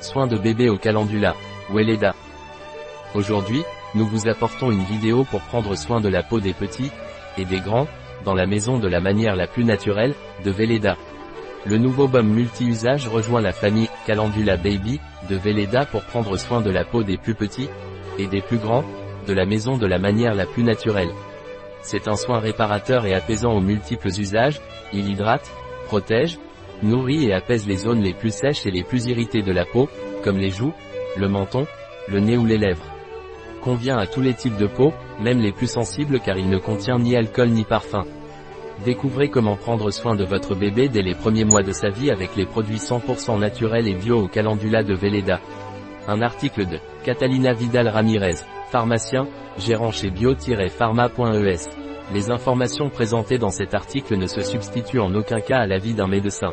Soins de bébé au calendula. Weleda. Aujourd'hui, nous vous apportons une vidéo pour prendre soin de la peau des petits, et des grands, dans la maison de la manière la plus naturelle, de Veleda. Le nouveau baume multi-usage rejoint la famille Calendula Baby de Veleda pour prendre soin de la peau des plus petits, et des plus grands, de la maison de la manière la plus naturelle. C'est un soin réparateur et apaisant aux multiples usages, il hydrate, protège, nourrit et apaise les zones les plus sèches et les plus irritées de la peau, comme les joues, le menton, le nez ou les lèvres. Convient à tous les types de peau, même les plus sensibles car il ne contient ni alcool ni parfum. Découvrez comment prendre soin de votre bébé dès les premiers mois de sa vie avec les produits 100% naturels et bio au calendula de Veleda. Un article de Catalina Vidal Ramirez, pharmacien, gérant chez bio-pharma.es. Les informations présentées dans cet article ne se substituent en aucun cas à l'avis d'un médecin.